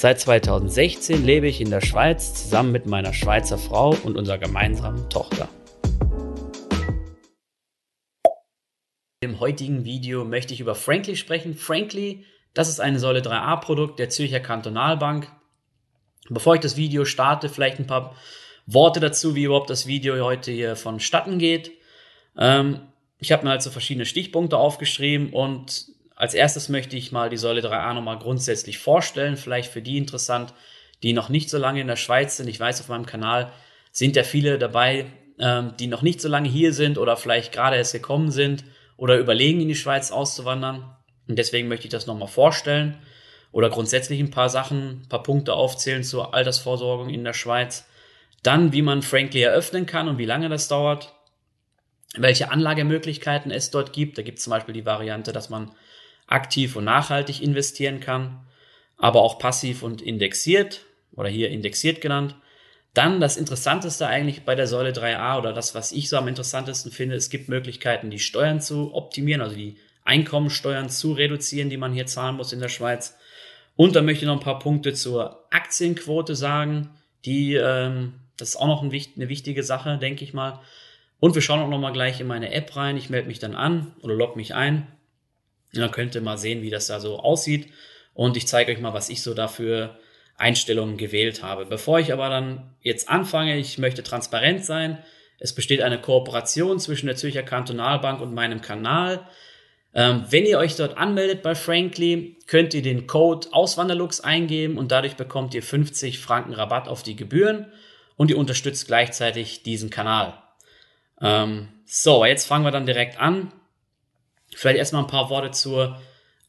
Seit 2016 lebe ich in der Schweiz zusammen mit meiner Schweizer Frau und unserer gemeinsamen Tochter. Im heutigen Video möchte ich über Frankly sprechen. Frankly, das ist ein Säule 3a Produkt der Zürcher Kantonalbank. Bevor ich das Video starte, vielleicht ein paar Worte dazu, wie überhaupt das Video heute hier vonstatten geht. Ähm, ich habe mir also verschiedene Stichpunkte aufgeschrieben und als erstes möchte ich mal die Säule 3a nochmal grundsätzlich vorstellen, vielleicht für die interessant, die noch nicht so lange in der Schweiz sind. Ich weiß, auf meinem Kanal sind ja viele dabei, ähm, die noch nicht so lange hier sind oder vielleicht gerade erst gekommen sind oder überlegen, in die Schweiz auszuwandern. Und deswegen möchte ich das nochmal vorstellen oder grundsätzlich ein paar Sachen, ein paar Punkte aufzählen zur Altersvorsorgung in der Schweiz. Dann, wie man Frankly eröffnen kann und wie lange das dauert. Welche Anlagemöglichkeiten es dort gibt. Da gibt es zum Beispiel die Variante, dass man aktiv und nachhaltig investieren kann, aber auch passiv und indexiert oder hier indexiert genannt. Dann das Interessanteste eigentlich bei der Säule 3a oder das, was ich so am interessantesten finde, es gibt Möglichkeiten, die Steuern zu optimieren, also die Einkommensteuern zu reduzieren, die man hier zahlen muss in der Schweiz. Und dann möchte ich noch ein paar Punkte zur Aktienquote sagen, die ähm, das ist auch noch ein, eine wichtige Sache, denke ich mal. Und wir schauen auch noch mal gleich in meine App rein. Ich melde mich dann an oder logge mich ein. Und dann könnt ihr mal sehen, wie das da so aussieht. Und ich zeige euch mal, was ich so dafür Einstellungen gewählt habe. Bevor ich aber dann jetzt anfange, ich möchte transparent sein. Es besteht eine Kooperation zwischen der Zürcher Kantonalbank und meinem Kanal. Ähm, wenn ihr euch dort anmeldet bei Frankly, könnt ihr den Code Auswanderlux eingeben und dadurch bekommt ihr 50 Franken Rabatt auf die Gebühren und ihr unterstützt gleichzeitig diesen Kanal. Ähm, so, jetzt fangen wir dann direkt an. Vielleicht erstmal ein paar Worte zur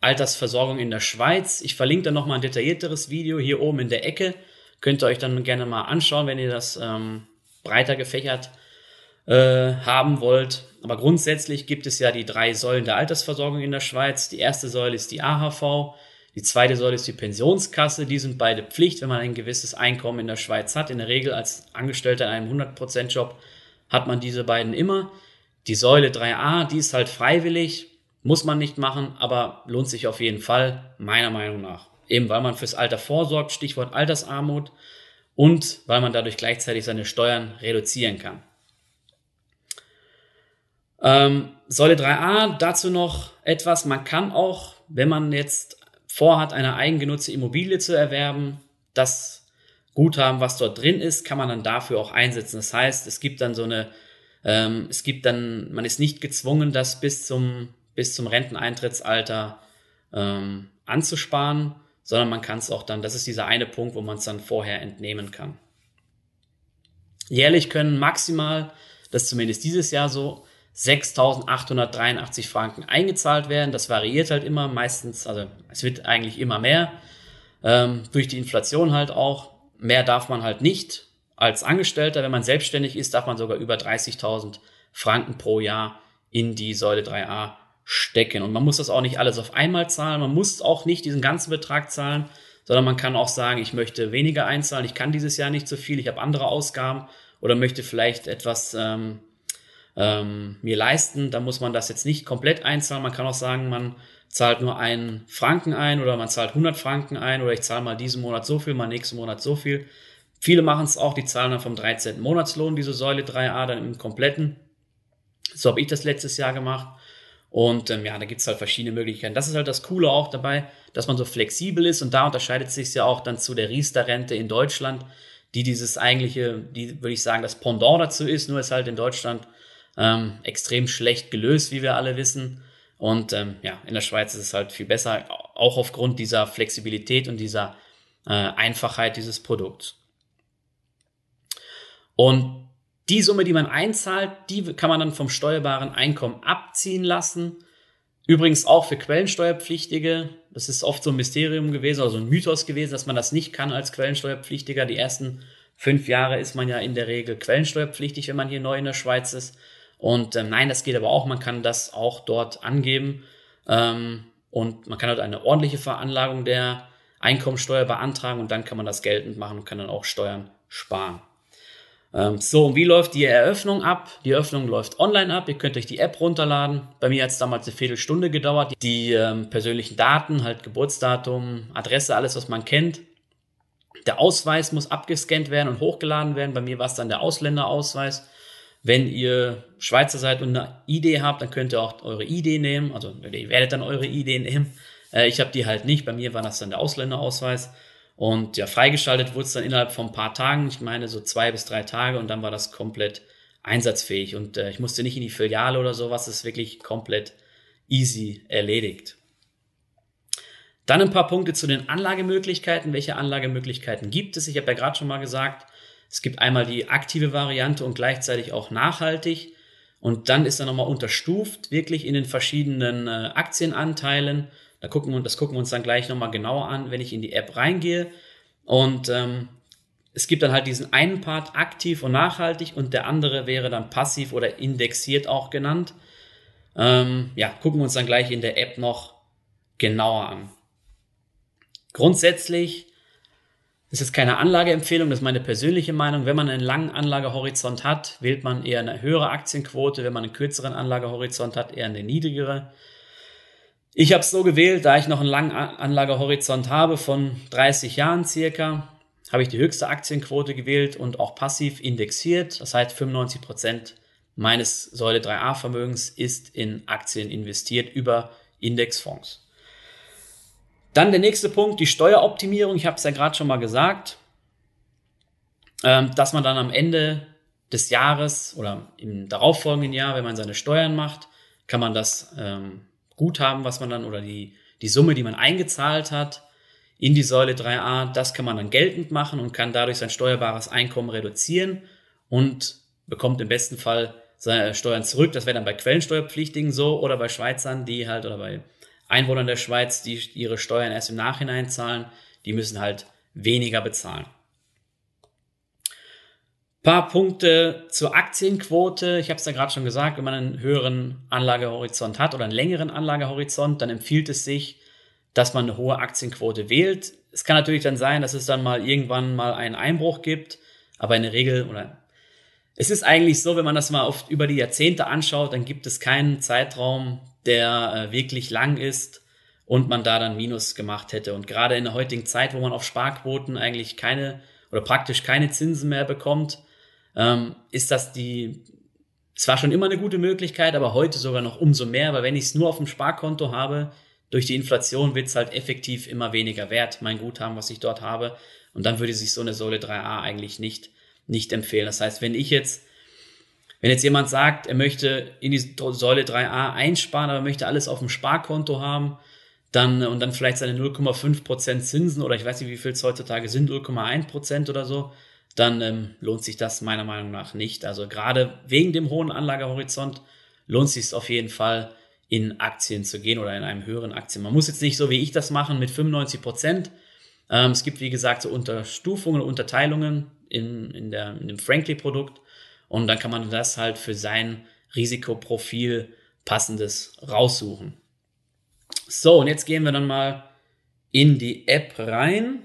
Altersversorgung in der Schweiz. Ich verlinke dann nochmal ein detaillierteres Video hier oben in der Ecke. Könnt ihr euch dann gerne mal anschauen, wenn ihr das ähm, breiter gefächert äh, haben wollt. Aber grundsätzlich gibt es ja die drei Säulen der Altersversorgung in der Schweiz. Die erste Säule ist die AHV, die zweite Säule ist die Pensionskasse. Die sind beide Pflicht, wenn man ein gewisses Einkommen in der Schweiz hat. In der Regel als Angestellter in einem 100%-Job hat man diese beiden immer. Die Säule 3a, die ist halt freiwillig, muss man nicht machen, aber lohnt sich auf jeden Fall, meiner Meinung nach. Eben weil man fürs Alter vorsorgt, Stichwort Altersarmut, und weil man dadurch gleichzeitig seine Steuern reduzieren kann. Ähm, Säule 3a, dazu noch etwas, man kann auch, wenn man jetzt vorhat, eine eigengenutzte Immobilie zu erwerben, das Guthaben, was dort drin ist, kann man dann dafür auch einsetzen. Das heißt, es gibt dann so eine, ähm, es gibt dann, man ist nicht gezwungen, das bis zum, bis zum Renteneintrittsalter ähm, anzusparen, sondern man kann es auch dann, das ist dieser eine Punkt, wo man es dann vorher entnehmen kann. Jährlich können maximal, das zumindest dieses Jahr so, 6.883 Franken eingezahlt werden. Das variiert halt immer, meistens, also es wird eigentlich immer mehr, ähm, durch die Inflation halt auch. Mehr darf man halt nicht als Angestellter. Wenn man selbstständig ist, darf man sogar über 30.000 Franken pro Jahr in die Säule 3a stecken. Und man muss das auch nicht alles auf einmal zahlen. Man muss auch nicht diesen ganzen Betrag zahlen, sondern man kann auch sagen, ich möchte weniger einzahlen. Ich kann dieses Jahr nicht so viel. Ich habe andere Ausgaben oder möchte vielleicht etwas ähm, ähm, mir leisten. Da muss man das jetzt nicht komplett einzahlen. Man kann auch sagen, man zahlt nur einen Franken ein oder man zahlt 100 Franken ein oder ich zahle mal diesen Monat so viel, mal nächsten Monat so viel. Viele machen es auch, die zahlen dann vom 13. Monatslohn diese Säule 3a dann im kompletten. So habe ich das letztes Jahr gemacht. Und ähm, ja, da gibt es halt verschiedene Möglichkeiten. Das ist halt das Coole auch dabei, dass man so flexibel ist und da unterscheidet sich ja auch dann zu der Riester-Rente in Deutschland, die dieses eigentliche, die würde ich sagen, das Pendant dazu ist, nur ist halt in Deutschland ähm, extrem schlecht gelöst, wie wir alle wissen. Und ähm, ja, in der Schweiz ist es halt viel besser, auch aufgrund dieser Flexibilität und dieser äh, Einfachheit dieses Produkts. Und die Summe, die man einzahlt, die kann man dann vom steuerbaren Einkommen abziehen lassen. Übrigens auch für Quellensteuerpflichtige. Das ist oft so ein Mysterium gewesen, also ein Mythos gewesen, dass man das nicht kann als Quellensteuerpflichtiger. Die ersten fünf Jahre ist man ja in der Regel quellensteuerpflichtig, wenn man hier neu in der Schweiz ist. Und ähm, nein, das geht aber auch. Man kann das auch dort angeben. Ähm, und man kann halt eine ordentliche Veranlagung der Einkommensteuer beantragen und dann kann man das geltend machen und kann dann auch Steuern sparen. Ähm, so, und wie läuft die Eröffnung ab? Die Eröffnung läuft online ab. Ihr könnt euch die App runterladen. Bei mir hat es damals eine Viertelstunde gedauert. Die ähm, persönlichen Daten, halt Geburtsdatum, Adresse, alles, was man kennt. Der Ausweis muss abgescannt werden und hochgeladen werden. Bei mir war es dann der Ausländerausweis. Wenn ihr Schweizer seid und eine ID habt, dann könnt ihr auch eure ID nehmen. Also ihr werdet dann eure ID nehmen. Äh, ich habe die halt nicht. Bei mir war das dann der Ausländerausweis. Und ja, freigeschaltet wurde es dann innerhalb von ein paar Tagen, ich meine so zwei bis drei Tage und dann war das komplett einsatzfähig. Und äh, ich musste nicht in die Filiale oder sowas, das ist wirklich komplett easy erledigt. Dann ein paar Punkte zu den Anlagemöglichkeiten. Welche Anlagemöglichkeiten gibt es? Ich habe ja gerade schon mal gesagt, es gibt einmal die aktive Variante und gleichzeitig auch nachhaltig. Und dann ist er nochmal unterstuft, wirklich in den verschiedenen äh, Aktienanteilen da gucken wir, das gucken wir uns dann gleich nochmal genauer an, wenn ich in die App reingehe. Und ähm, es gibt dann halt diesen einen Part aktiv und nachhaltig und der andere wäre dann passiv oder indexiert auch genannt. Ähm, ja, gucken wir uns dann gleich in der App noch genauer an. Grundsätzlich ist es keine Anlageempfehlung, das ist meine persönliche Meinung. Wenn man einen langen Anlagehorizont hat, wählt man eher eine höhere Aktienquote. Wenn man einen kürzeren Anlagehorizont hat, eher eine niedrigere. Ich habe es so gewählt, da ich noch einen langen Anlagehorizont habe von 30 Jahren circa, habe ich die höchste Aktienquote gewählt und auch passiv indexiert. Das heißt, 95 Prozent meines Säule 3a Vermögens ist in Aktien investiert über Indexfonds. Dann der nächste Punkt, die Steueroptimierung. Ich habe es ja gerade schon mal gesagt, ähm, dass man dann am Ende des Jahres oder im darauffolgenden Jahr, wenn man seine Steuern macht, kann man das ähm, Guthaben, was man dann oder die, die Summe, die man eingezahlt hat in die Säule 3a, das kann man dann geltend machen und kann dadurch sein steuerbares Einkommen reduzieren und bekommt im besten Fall seine Steuern zurück. Das wäre dann bei Quellensteuerpflichtigen so oder bei Schweizern, die halt oder bei Einwohnern der Schweiz, die ihre Steuern erst im Nachhinein zahlen, die müssen halt weniger bezahlen. Paar Punkte zur Aktienquote. Ich habe es ja gerade schon gesagt, wenn man einen höheren Anlagehorizont hat oder einen längeren Anlagehorizont, dann empfiehlt es sich, dass man eine hohe Aktienquote wählt. Es kann natürlich dann sein, dass es dann mal irgendwann mal einen Einbruch gibt, aber in der Regel oder es ist eigentlich so, wenn man das mal oft über die Jahrzehnte anschaut, dann gibt es keinen Zeitraum, der äh, wirklich lang ist und man da dann Minus gemacht hätte. Und gerade in der heutigen Zeit, wo man auf Sparquoten eigentlich keine oder praktisch keine Zinsen mehr bekommt, ähm, ist das die, es war schon immer eine gute Möglichkeit, aber heute sogar noch umso mehr, weil wenn ich es nur auf dem Sparkonto habe, durch die Inflation wird es halt effektiv immer weniger wert, mein Guthaben, was ich dort habe. Und dann würde sich so eine Säule 3a eigentlich nicht, nicht empfehlen. Das heißt, wenn ich jetzt, wenn jetzt jemand sagt, er möchte in die Säule 3a einsparen, aber möchte alles auf dem Sparkonto haben, dann, und dann vielleicht seine 0,5% Zinsen oder ich weiß nicht, wie viel es heutzutage sind, 0,1% oder so, dann ähm, lohnt sich das meiner Meinung nach nicht. Also gerade wegen dem hohen Anlagehorizont lohnt sich es auf jeden Fall, in Aktien zu gehen oder in einem höheren Aktien. Man muss jetzt nicht so wie ich das machen mit 95 Prozent. Ähm, es gibt, wie gesagt, so Unterstufungen, Unterteilungen in, in, der, in dem Frankly-Produkt und dann kann man das halt für sein Risikoprofil passendes raussuchen. So, und jetzt gehen wir dann mal in die App rein.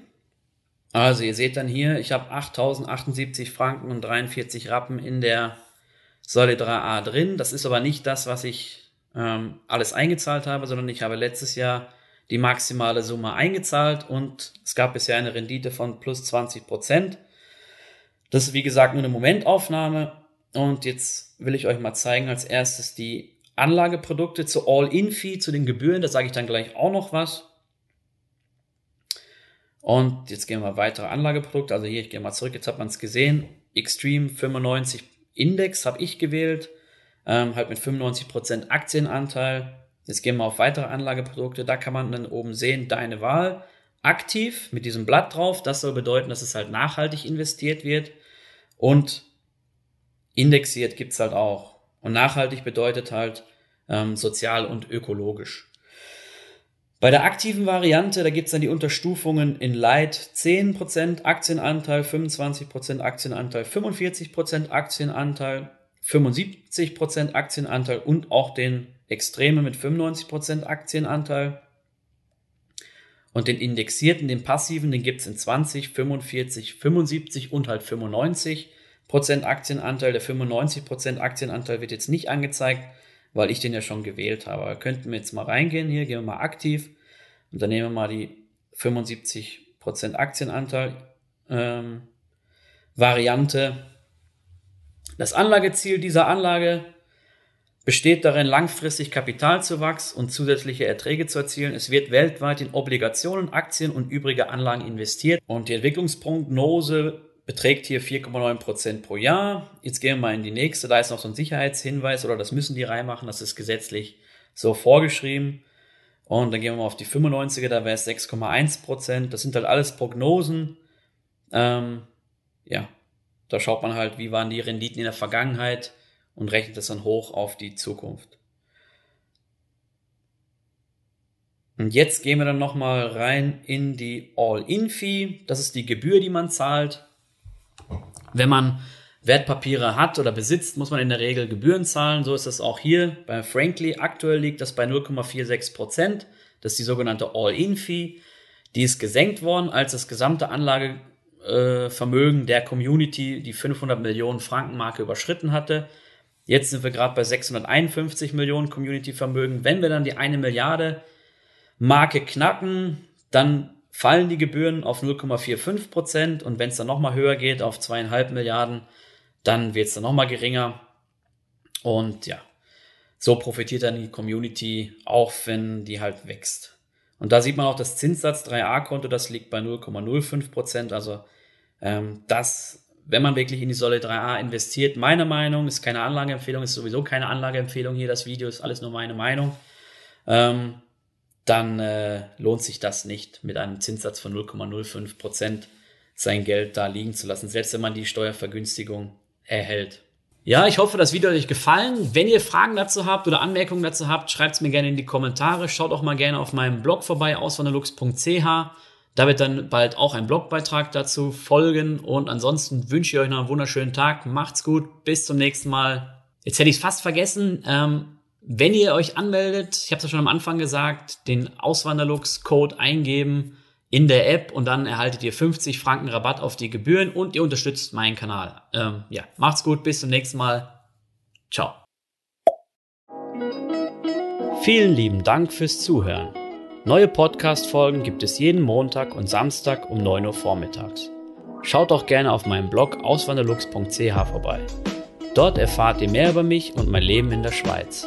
Also ihr seht dann hier, ich habe 8078 Franken und 43 Rappen in der Säule 3a drin. Das ist aber nicht das, was ich ähm, alles eingezahlt habe, sondern ich habe letztes Jahr die maximale Summe eingezahlt und es gab bisher eine Rendite von plus 20 Prozent. Das ist wie gesagt nur eine Momentaufnahme und jetzt will ich euch mal zeigen als erstes die Anlageprodukte zu All-In-Fee, zu den Gebühren, da sage ich dann gleich auch noch was. Und jetzt gehen wir weitere Anlageprodukte. Also hier, ich gehe mal zurück, jetzt hat man es gesehen. Extreme 95 Index habe ich gewählt, ähm, halt mit 95% Aktienanteil. Jetzt gehen wir auf weitere Anlageprodukte. Da kann man dann oben sehen, deine Wahl. Aktiv mit diesem Blatt drauf. Das soll bedeuten, dass es halt nachhaltig investiert wird. Und indexiert gibt's halt auch. Und nachhaltig bedeutet halt ähm, sozial und ökologisch. Bei der aktiven Variante, da gibt es dann die Unterstufungen in Light 10% Aktienanteil, 25% Aktienanteil, 45% Aktienanteil, 75% Aktienanteil und auch den Extreme mit 95% Aktienanteil. Und den indexierten, den passiven, den gibt es in 20, 45, 75 und halt 95% Aktienanteil. Der 95% Aktienanteil wird jetzt nicht angezeigt, weil ich den ja schon gewählt habe. Aber könnten wir jetzt mal reingehen hier, gehen wir mal aktiv und dann nehmen wir mal die 75% Aktienanteil ähm, Variante. Das Anlageziel dieser Anlage besteht darin, langfristig Kapitalzuwachs und zusätzliche Erträge zu erzielen. Es wird weltweit in Obligationen, Aktien und übrige Anlagen investiert und die Entwicklungsprognose beträgt hier 4,9 Prozent pro Jahr. Jetzt gehen wir mal in die nächste. Da ist noch so ein Sicherheitshinweis oder das müssen die reinmachen. Das ist gesetzlich so vorgeschrieben. Und dann gehen wir mal auf die 95er, da wäre es 6,1 Prozent. Das sind halt alles Prognosen. Ähm, ja, da schaut man halt, wie waren die Renditen in der Vergangenheit und rechnet das dann hoch auf die Zukunft. Und jetzt gehen wir dann nochmal rein in die All-In-Fee. Das ist die Gebühr, die man zahlt. Wenn man Wertpapiere hat oder besitzt, muss man in der Regel Gebühren zahlen. So ist das auch hier bei Frankly. Aktuell liegt das bei 0,46 Prozent. Das ist die sogenannte All-In-Fee. Die ist gesenkt worden, als das gesamte Anlagevermögen der Community die 500 Millionen Franken Marke überschritten hatte. Jetzt sind wir gerade bei 651 Millionen Community-Vermögen. Wenn wir dann die eine Milliarde Marke knacken, dann fallen die Gebühren auf 0,45 Prozent und wenn es dann nochmal höher geht auf zweieinhalb Milliarden, dann wird es dann nochmal geringer. Und ja, so profitiert dann die Community auch, wenn die halt wächst. Und da sieht man auch das Zinssatz 3a-Konto, das liegt bei 0,05 Prozent. Also ähm, das wenn man wirklich in die Säule 3a investiert, meine Meinung, ist keine Anlageempfehlung, ist sowieso keine Anlageempfehlung hier, das Video ist alles nur meine Meinung, ähm, dann äh, lohnt sich das nicht, mit einem Zinssatz von 0,05 Prozent sein Geld da liegen zu lassen, selbst wenn man die Steuervergünstigung erhält. Ja, ich hoffe, das Video hat euch gefallen. Wenn ihr Fragen dazu habt oder Anmerkungen dazu habt, schreibt es mir gerne in die Kommentare. Schaut auch mal gerne auf meinem Blog vorbei, auswanderlux.ch. Da wird dann bald auch ein Blogbeitrag dazu folgen. Und ansonsten wünsche ich euch noch einen wunderschönen Tag. Macht's gut. Bis zum nächsten Mal. Jetzt hätte ich es fast vergessen. Ähm, wenn ihr euch anmeldet, ich habe es ja schon am Anfang gesagt, den Auswanderlux-Code eingeben in der App und dann erhaltet ihr 50 Franken Rabatt auf die Gebühren und ihr unterstützt meinen Kanal. Ähm, ja, macht's gut. Bis zum nächsten Mal. Ciao. Vielen lieben Dank fürs Zuhören. Neue Podcast-Folgen gibt es jeden Montag und Samstag um 9 Uhr vormittags. Schaut auch gerne auf meinem Blog auswanderlux.ch vorbei. Dort erfahrt ihr mehr über mich und mein Leben in der Schweiz.